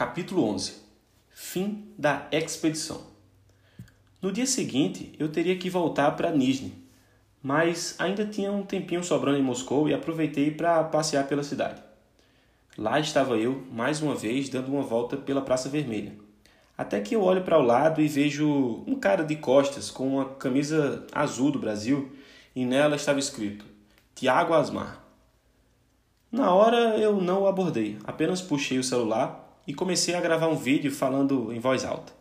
Capítulo 11 Fim da expedição. No dia seguinte, eu teria que voltar para Nizhny, mas ainda tinha um tempinho sobrando em Moscou e aproveitei para passear pela cidade. Lá estava eu, mais uma vez, dando uma volta pela Praça Vermelha. Até que eu olho para o lado e vejo um cara de costas com uma camisa azul do Brasil e nela estava escrito Tiago Asmar. Na hora eu não o abordei, apenas puxei o celular e comecei a gravar um vídeo falando em voz alta.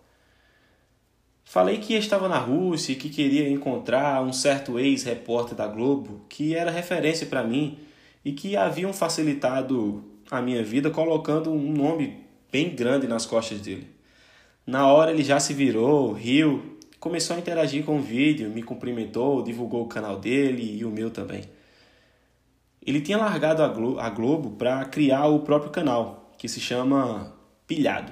Falei que estava na Rússia e que queria encontrar um certo ex-repórter da Globo que era referência para mim e que haviam facilitado a minha vida colocando um nome bem grande nas costas dele. Na hora ele já se virou, riu, começou a interagir com o vídeo, me cumprimentou, divulgou o canal dele e o meu também. Ele tinha largado a, Glo a Globo para criar o próprio canal, que se chama Pilhado.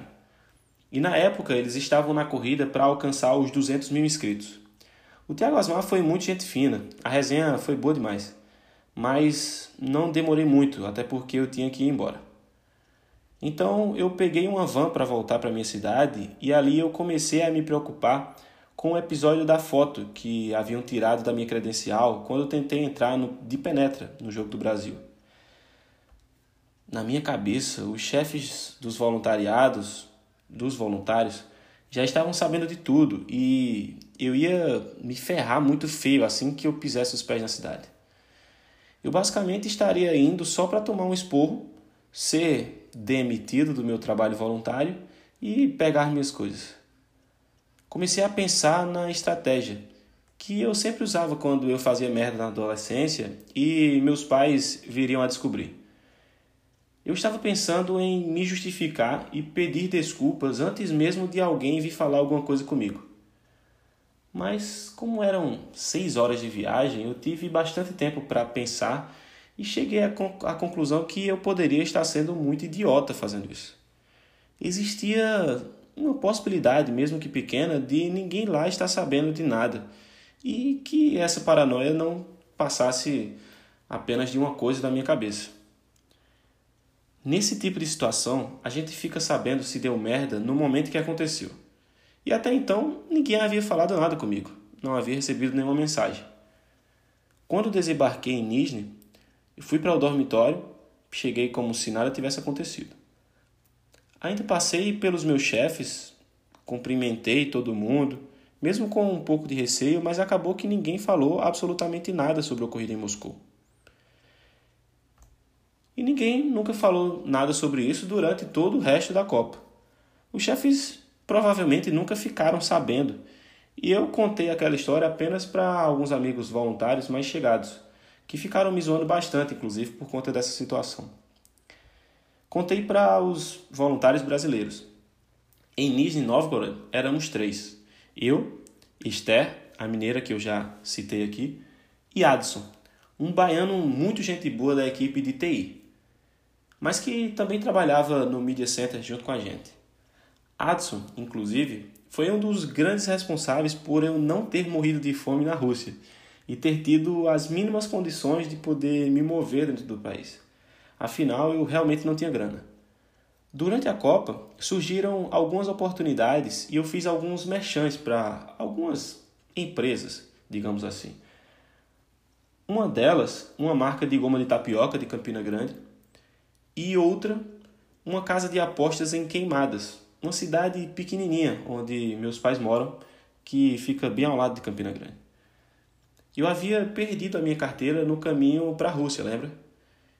E na época eles estavam na corrida para alcançar os 200 mil inscritos. O Thiago Asmar foi muito gente fina, a resenha foi boa demais. Mas não demorei muito, até porque eu tinha que ir embora. Então eu peguei uma van para voltar para minha cidade e ali eu comecei a me preocupar com o episódio da foto que haviam tirado da minha credencial quando eu tentei entrar no, de penetra no Jogo do Brasil. Na minha cabeça, os chefes dos voluntariados, dos voluntários, já estavam sabendo de tudo e eu ia me ferrar muito feio assim que eu pisasse os pés na cidade. Eu basicamente estaria indo só para tomar um esporro, ser demitido do meu trabalho voluntário e pegar minhas coisas comecei a pensar na estratégia que eu sempre usava quando eu fazia merda na adolescência e meus pais viriam a descobrir. Eu estava pensando em me justificar e pedir desculpas antes mesmo de alguém vir falar alguma coisa comigo. Mas, como eram seis horas de viagem, eu tive bastante tempo para pensar e cheguei à, conclusão que eu poderia estar sendo muito idiota fazendo isso. Existia uma possibilidade, mesmo que pequena, de ninguém lá estar sabendo de nada e que essa paranoia não passasse apenas de uma coisa da minha cabeça. Nesse tipo de situação, a gente fica sabendo se deu merda no momento que aconteceu. E até então, ninguém havia falado nada comigo, não havia recebido nenhuma mensagem. Quando desembarquei em Nizhny, fui para o dormitório, cheguei como se nada tivesse acontecido. Ainda passei pelos meus chefes, cumprimentei todo mundo, mesmo com um pouco de receio, mas acabou que ninguém falou absolutamente nada sobre o ocorrido em Moscou. E ninguém nunca falou nada sobre isso durante todo o resto da Copa. Os chefes provavelmente nunca ficaram sabendo, e eu contei aquela história apenas para alguns amigos voluntários mais chegados, que ficaram me zoando bastante, inclusive, por conta dessa situação. Contei para os voluntários brasileiros. Em Nizhny Novgorod éramos três. Eu, Esther, a mineira que eu já citei aqui, e Adson, um baiano muito gente boa da equipe de TI, mas que também trabalhava no Media Center junto com a gente. Adson, inclusive, foi um dos grandes responsáveis por eu não ter morrido de fome na Rússia e ter tido as mínimas condições de poder me mover dentro do país. Afinal, eu realmente não tinha grana. Durante a Copa, surgiram algumas oportunidades e eu fiz alguns merchants para algumas empresas, digamos assim. Uma delas, uma marca de goma de tapioca de Campina Grande, e outra, uma casa de apostas em Queimadas, uma cidade pequenininha onde meus pais moram, que fica bem ao lado de Campina Grande. Eu havia perdido a minha carteira no caminho para a Rússia, lembra?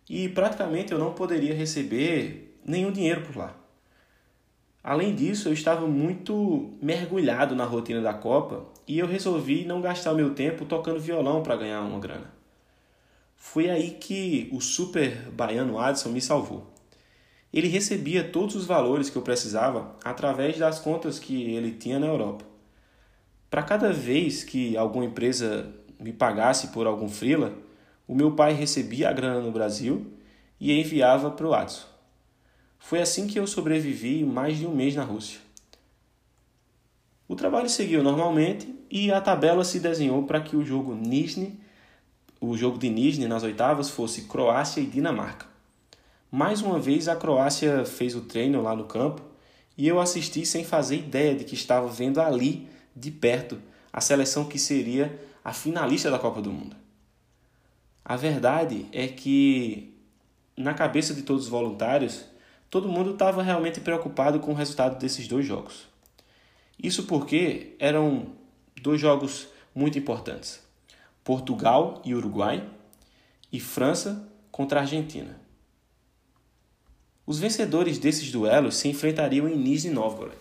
e praticamente eu não poderia receber nenhum dinheiro por lá. Além disso, eu estava muito mergulhado na rotina da Copa e eu resolvi não gastar meu tempo tocando violão para ganhar uma grana. Foi aí que o super baiano Adson me salvou. Ele recebia todos os valores que eu precisava através das contas que ele tinha na Europa. Para cada vez que alguma empresa me pagasse por algum freela, o meu pai recebia a grana no Brasil e enviava para o Adson. Foi assim que eu sobrevivi mais de um mês na Rússia. O trabalho seguiu normalmente e a tabela se desenhou para que o jogo Nizhny, o jogo de Nizhny nas oitavas fosse Croácia e Dinamarca. Mais uma vez a Croácia fez o treino lá no campo e eu assisti sem fazer ideia de que estava vendo ali, de perto, a seleção que seria a finalista da Copa do Mundo. A verdade é que, na cabeça de todos os voluntários, todo mundo estava realmente preocupado com o resultado desses dois jogos. Isso porque eram dois jogos muito importantes: Portugal e Uruguai e França contra Argentina. Os vencedores desses duelos se enfrentariam em Nizhny Novgorod.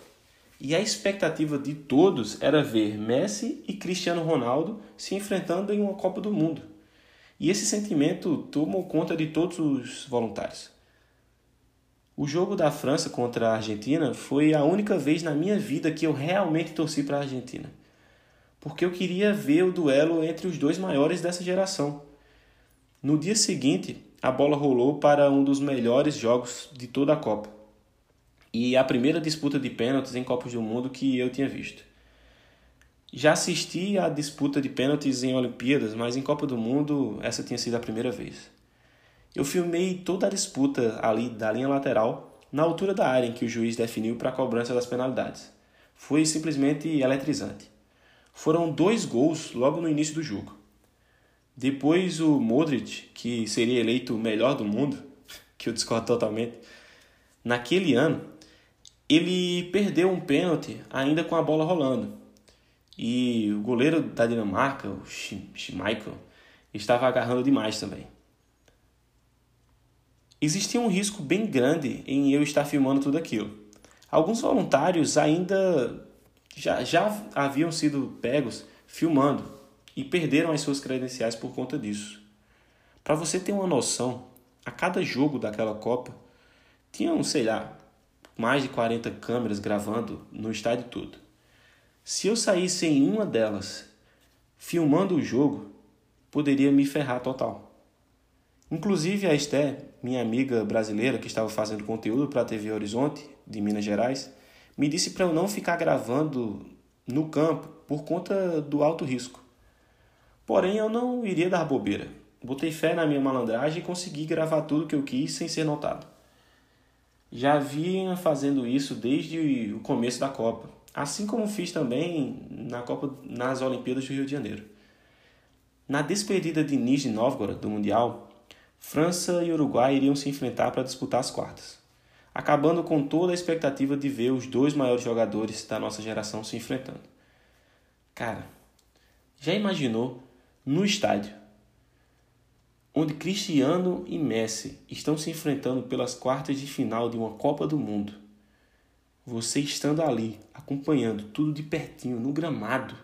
E a expectativa de todos era ver Messi e Cristiano Ronaldo se enfrentando em uma Copa do Mundo. E esse sentimento tomou conta de todos os voluntários. O jogo da França contra a Argentina foi a única vez na minha vida que eu realmente torci para a Argentina. Porque eu queria ver o duelo entre os dois maiores dessa geração. No dia seguinte, a bola rolou para um dos melhores jogos de toda a Copa. E a primeira disputa de pênaltis em Copas do Mundo que eu tinha visto. Já assisti à disputa de pênaltis em Olimpíadas, mas em Copa do Mundo essa tinha sido a primeira vez. Eu filmei toda a disputa ali da linha lateral, na altura da área em que o juiz definiu para a cobrança das penalidades. Foi simplesmente eletrizante. Foram dois gols logo no início do jogo. Depois o Modric, que seria eleito o melhor do mundo, que eu discordo totalmente, naquele ano, ele perdeu um pênalti ainda com a bola rolando. E o goleiro da Dinamarca, o Schmeichel, estava agarrando demais também. Existia um risco bem grande em eu estar filmando tudo aquilo. Alguns voluntários ainda já, já haviam sido pegos filmando e perderam as suas credenciais por conta disso. Para você ter uma noção, a cada jogo daquela Copa tinham, sei lá, mais de 40 câmeras gravando no estádio todo. Se eu saísse em uma delas filmando o jogo, poderia me ferrar total. Inclusive a Esté, minha amiga brasileira que estava fazendo conteúdo para a TV Horizonte de Minas Gerais, me disse para eu não ficar gravando no campo por conta do alto risco. Porém, eu não iria dar bobeira. Botei fé na minha malandragem e consegui gravar tudo que eu quis sem ser notado. Já vinha fazendo isso desde o começo da Copa, assim como fiz também na Copa, nas Olimpíadas do Rio de Janeiro. Na despedida de Nizhny Novgorod do Mundial, França e Uruguai iriam se enfrentar para disputar as quartas, acabando com toda a expectativa de ver os dois maiores jogadores da nossa geração se enfrentando. Cara, já imaginou no estádio, onde Cristiano e Messi estão se enfrentando pelas quartas de final de uma Copa do Mundo. Você estando ali, acompanhando tudo de pertinho, no gramado,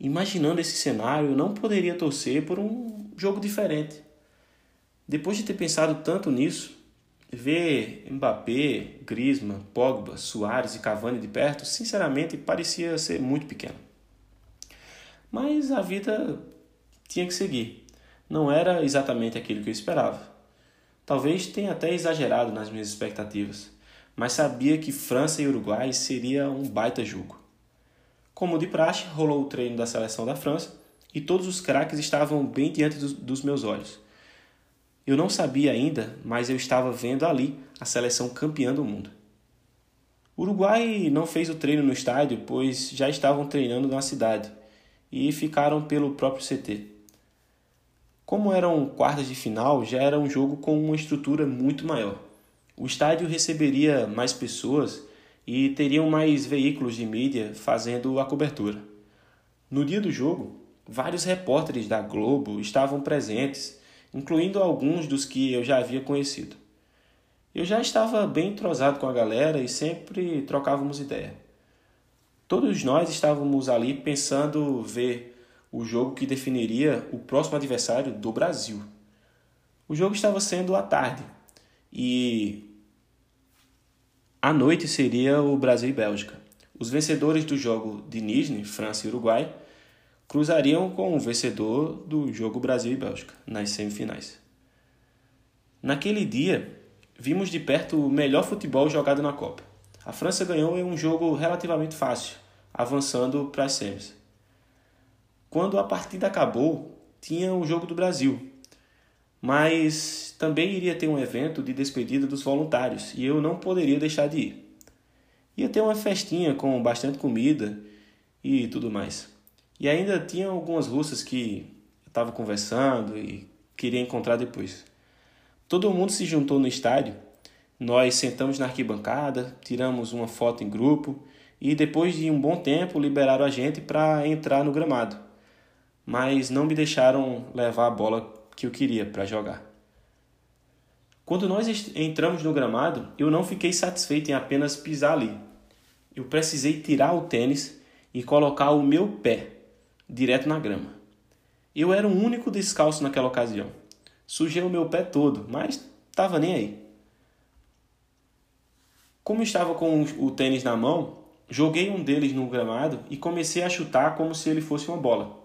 imaginando esse cenário, eu não poderia torcer por um jogo diferente. Depois de ter pensado tanto nisso, ver Mbappé, Griezmann, Pogba, Soares e Cavani de perto, sinceramente parecia ser muito pequeno. Mas a vida tinha que seguir. Não era exatamente aquilo que eu esperava. Talvez tenha até exagerado nas minhas expectativas, mas sabia que França e Uruguai seria um baita jogo. Como de praxe, rolou o treino da seleção da França e todos os craques estavam bem diante dos, dos meus olhos. Eu não sabia ainda, mas eu estava vendo ali a seleção campeã do mundo. O Uruguai não fez o treino no estádio, pois já estavam treinando na cidade e ficaram pelo próprio CT. Como eram quartas de final, já era um jogo com uma estrutura muito maior. O estádio receberia mais pessoas e teriam mais veículos de mídia fazendo a cobertura. No dia do jogo, vários repórteres da Globo estavam presentes, incluindo alguns dos que eu já havia conhecido. Eu já estava bem entrosado com a galera e sempre trocávamos ideia. Todos nós estávamos ali pensando ver o jogo que definiria o próximo adversário do Brasil. O jogo estava sendo à tarde e à noite seria o Brasil e Bélgica. Os vencedores do jogo de Nizhny, França e Uruguai, cruzariam com o vencedor do jogo Brasil e Bélgica nas semifinais. Naquele dia, vimos de perto o melhor futebol jogado na Copa. A França ganhou em um jogo relativamente fácil, avançando para as semis. Quando a partida acabou, tinha o jogo do Brasil, mas também iria ter um evento de despedida dos voluntários e eu não poderia deixar de ir. Ia ter uma festinha com bastante comida e tudo mais. E ainda tinha algumas russas que eu estava conversando e queria encontrar depois. Todo mundo se juntou no estádio. Nós sentamos na arquibancada, tiramos uma foto em grupo e depois de um bom tempo liberaram a gente para entrar no gramado. Mas não me deixaram levar a bola que eu queria para jogar. Quando nós entramos no gramado, eu não fiquei satisfeito em apenas pisar ali. Eu precisei tirar o tênis e colocar o meu pé direto na grama. Eu era o único descalço naquela ocasião. Sujei o meu pé todo, mas estava nem aí. Como estava com o tênis na mão, joguei um deles no gramado e comecei a chutar como se ele fosse uma bola.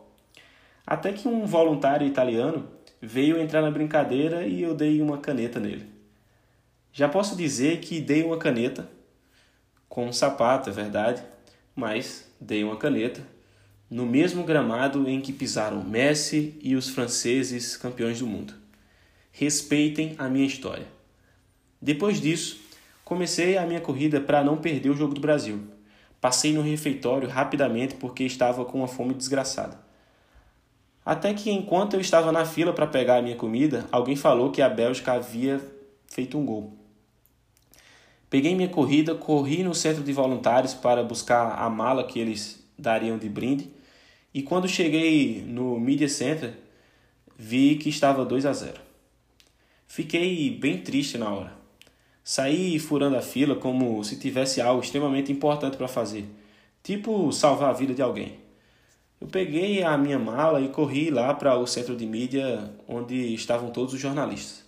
Até que um voluntário italiano veio entrar na brincadeira e eu dei uma caneta nele. Já posso dizer que dei uma caneta, com um sapato, é verdade, mas dei uma caneta no mesmo gramado em que pisaram Messi e os franceses campeões do mundo. Respeitem a minha história. Depois disso, comecei a minha corrida para não perder o jogo do Brasil. Passei no refeitório rapidamente porque estava com uma fome desgraçada. Até que enquanto eu estava na fila para pegar a minha comida, alguém falou que a Bélgica havia feito um gol. Peguei minha corrida, corri no centro de voluntários para buscar a mala que eles dariam de brinde e quando cheguei no Media Center, vi que estava 2 a 0. Fiquei bem triste na hora. Saí furando a fila como se tivesse algo extremamente importante para fazer, tipo salvar a vida de alguém. Eu peguei a minha mala e corri lá para o centro de mídia onde estavam todos os jornalistas.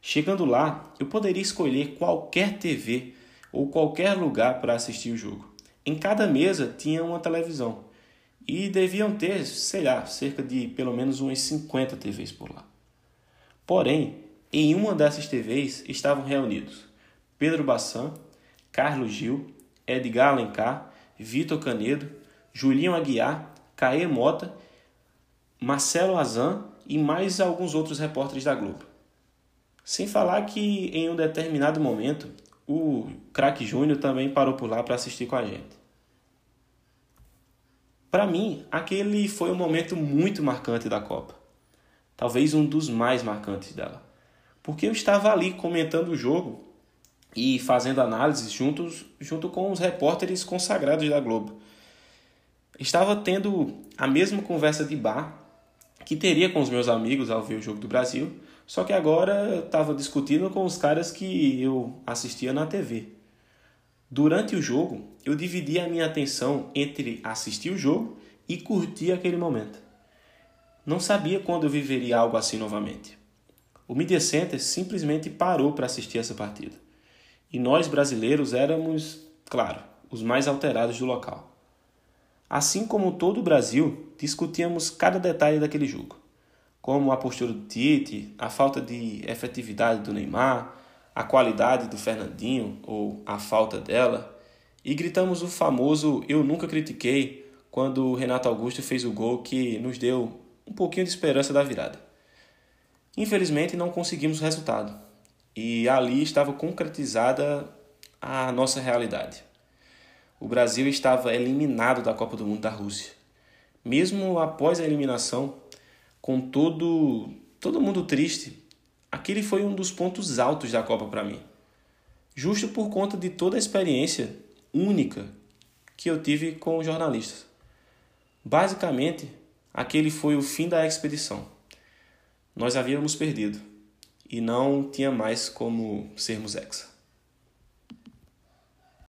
Chegando lá, eu poderia escolher qualquer TV ou qualquer lugar para assistir o jogo. Em cada mesa tinha uma televisão e deviam ter, sei lá, cerca de pelo menos umas 50 TVs por lá. Porém, em uma dessas TVs estavam reunidos Pedro Bassan, Carlos Gil, Edgar Alencar, Vitor Canedo, Julinho Aguiar, Caê Mota, Marcelo Azan e mais alguns outros repórteres da Globo. Sem falar que em um determinado momento o craque Júnior também parou por lá para assistir com a gente. Para mim, aquele foi um momento muito marcante da Copa. Talvez um dos mais marcantes dela. Porque eu estava ali comentando o jogo e fazendo análises juntos, junto com os repórteres consagrados da Globo. Estava tendo a mesma conversa de bar que teria com os meus amigos ao ver o jogo do Brasil, só que agora eu estava discutindo com os caras que eu assistia na TV. Durante o jogo, eu dividi a minha atenção entre assistir o jogo e curtir aquele momento. Não sabia quando eu viveria algo assim novamente. O Media Center simplesmente parou para assistir essa partida. E nós brasileiros éramos, claro, os mais alterados do local. Assim como todo o Brasil, discutíamos cada detalhe daquele jogo, como a postura do Tite, a falta de efetividade do Neymar, a qualidade do Fernandinho ou a falta dela, e gritamos o famoso Eu Nunca Critiquei quando o Renato Augusto fez o gol que nos deu um pouquinho de esperança da virada. Infelizmente não conseguimos o resultado, e ali estava concretizada a nossa realidade. O Brasil estava eliminado da Copa do Mundo da Rússia. Mesmo após a eliminação, com todo, todo mundo triste, aquele foi um dos pontos altos da Copa para mim. Justo por conta de toda a experiência única que eu tive com os jornalistas. Basicamente, aquele foi o fim da expedição. Nós havíamos perdido e não tinha mais como sermos exa.